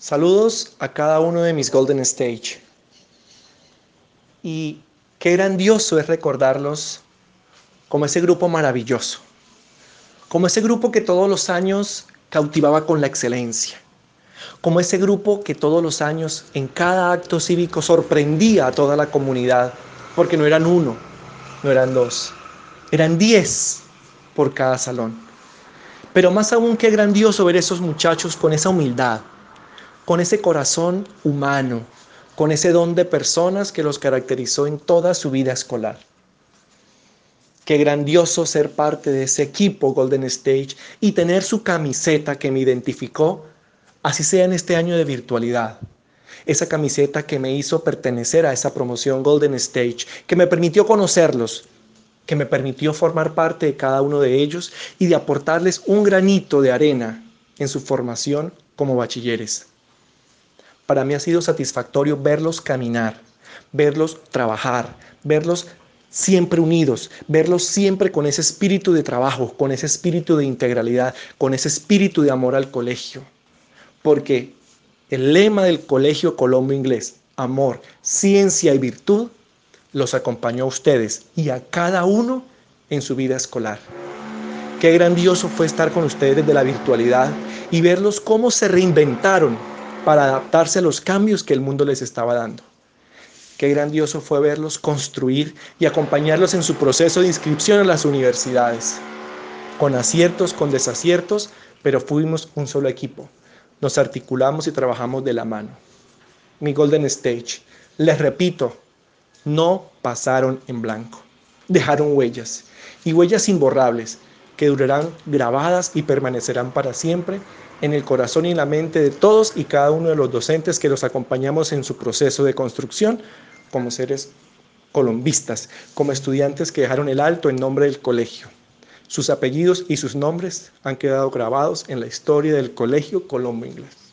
Saludos a cada uno de mis Golden Stage. Y qué grandioso es recordarlos como ese grupo maravilloso, como ese grupo que todos los años cautivaba con la excelencia, como ese grupo que todos los años en cada acto cívico sorprendía a toda la comunidad, porque no eran uno, no eran dos, eran diez por cada salón. Pero más aún qué grandioso ver esos muchachos con esa humildad, con ese corazón humano, con ese don de personas que los caracterizó en toda su vida escolar. Qué grandioso ser parte de ese equipo Golden Stage y tener su camiseta que me identificó, así sea en este año de virtualidad. Esa camiseta que me hizo pertenecer a esa promoción Golden Stage, que me permitió conocerlos, que me permitió formar parte de cada uno de ellos y de aportarles un granito de arena en su formación como bachilleres. Para mí ha sido satisfactorio verlos caminar, verlos trabajar, verlos siempre unidos, verlos siempre con ese espíritu de trabajo, con ese espíritu de integralidad, con ese espíritu de amor al colegio. Porque el lema del Colegio Colombo Inglés, amor, ciencia y virtud, los acompañó a ustedes y a cada uno en su vida escolar. Qué grandioso fue estar con ustedes desde la virtualidad y verlos cómo se reinventaron para adaptarse a los cambios que el mundo les estaba dando. Qué grandioso fue verlos construir y acompañarlos en su proceso de inscripción a las universidades, con aciertos, con desaciertos, pero fuimos un solo equipo. Nos articulamos y trabajamos de la mano. Mi Golden Stage, les repito, no pasaron en blanco. Dejaron huellas y huellas imborrables que durarán grabadas y permanecerán para siempre en el corazón y la mente de todos y cada uno de los docentes que los acompañamos en su proceso de construcción como seres colombistas, como estudiantes que dejaron el alto en nombre del colegio. Sus apellidos y sus nombres han quedado grabados en la historia del Colegio Colombo Inglés.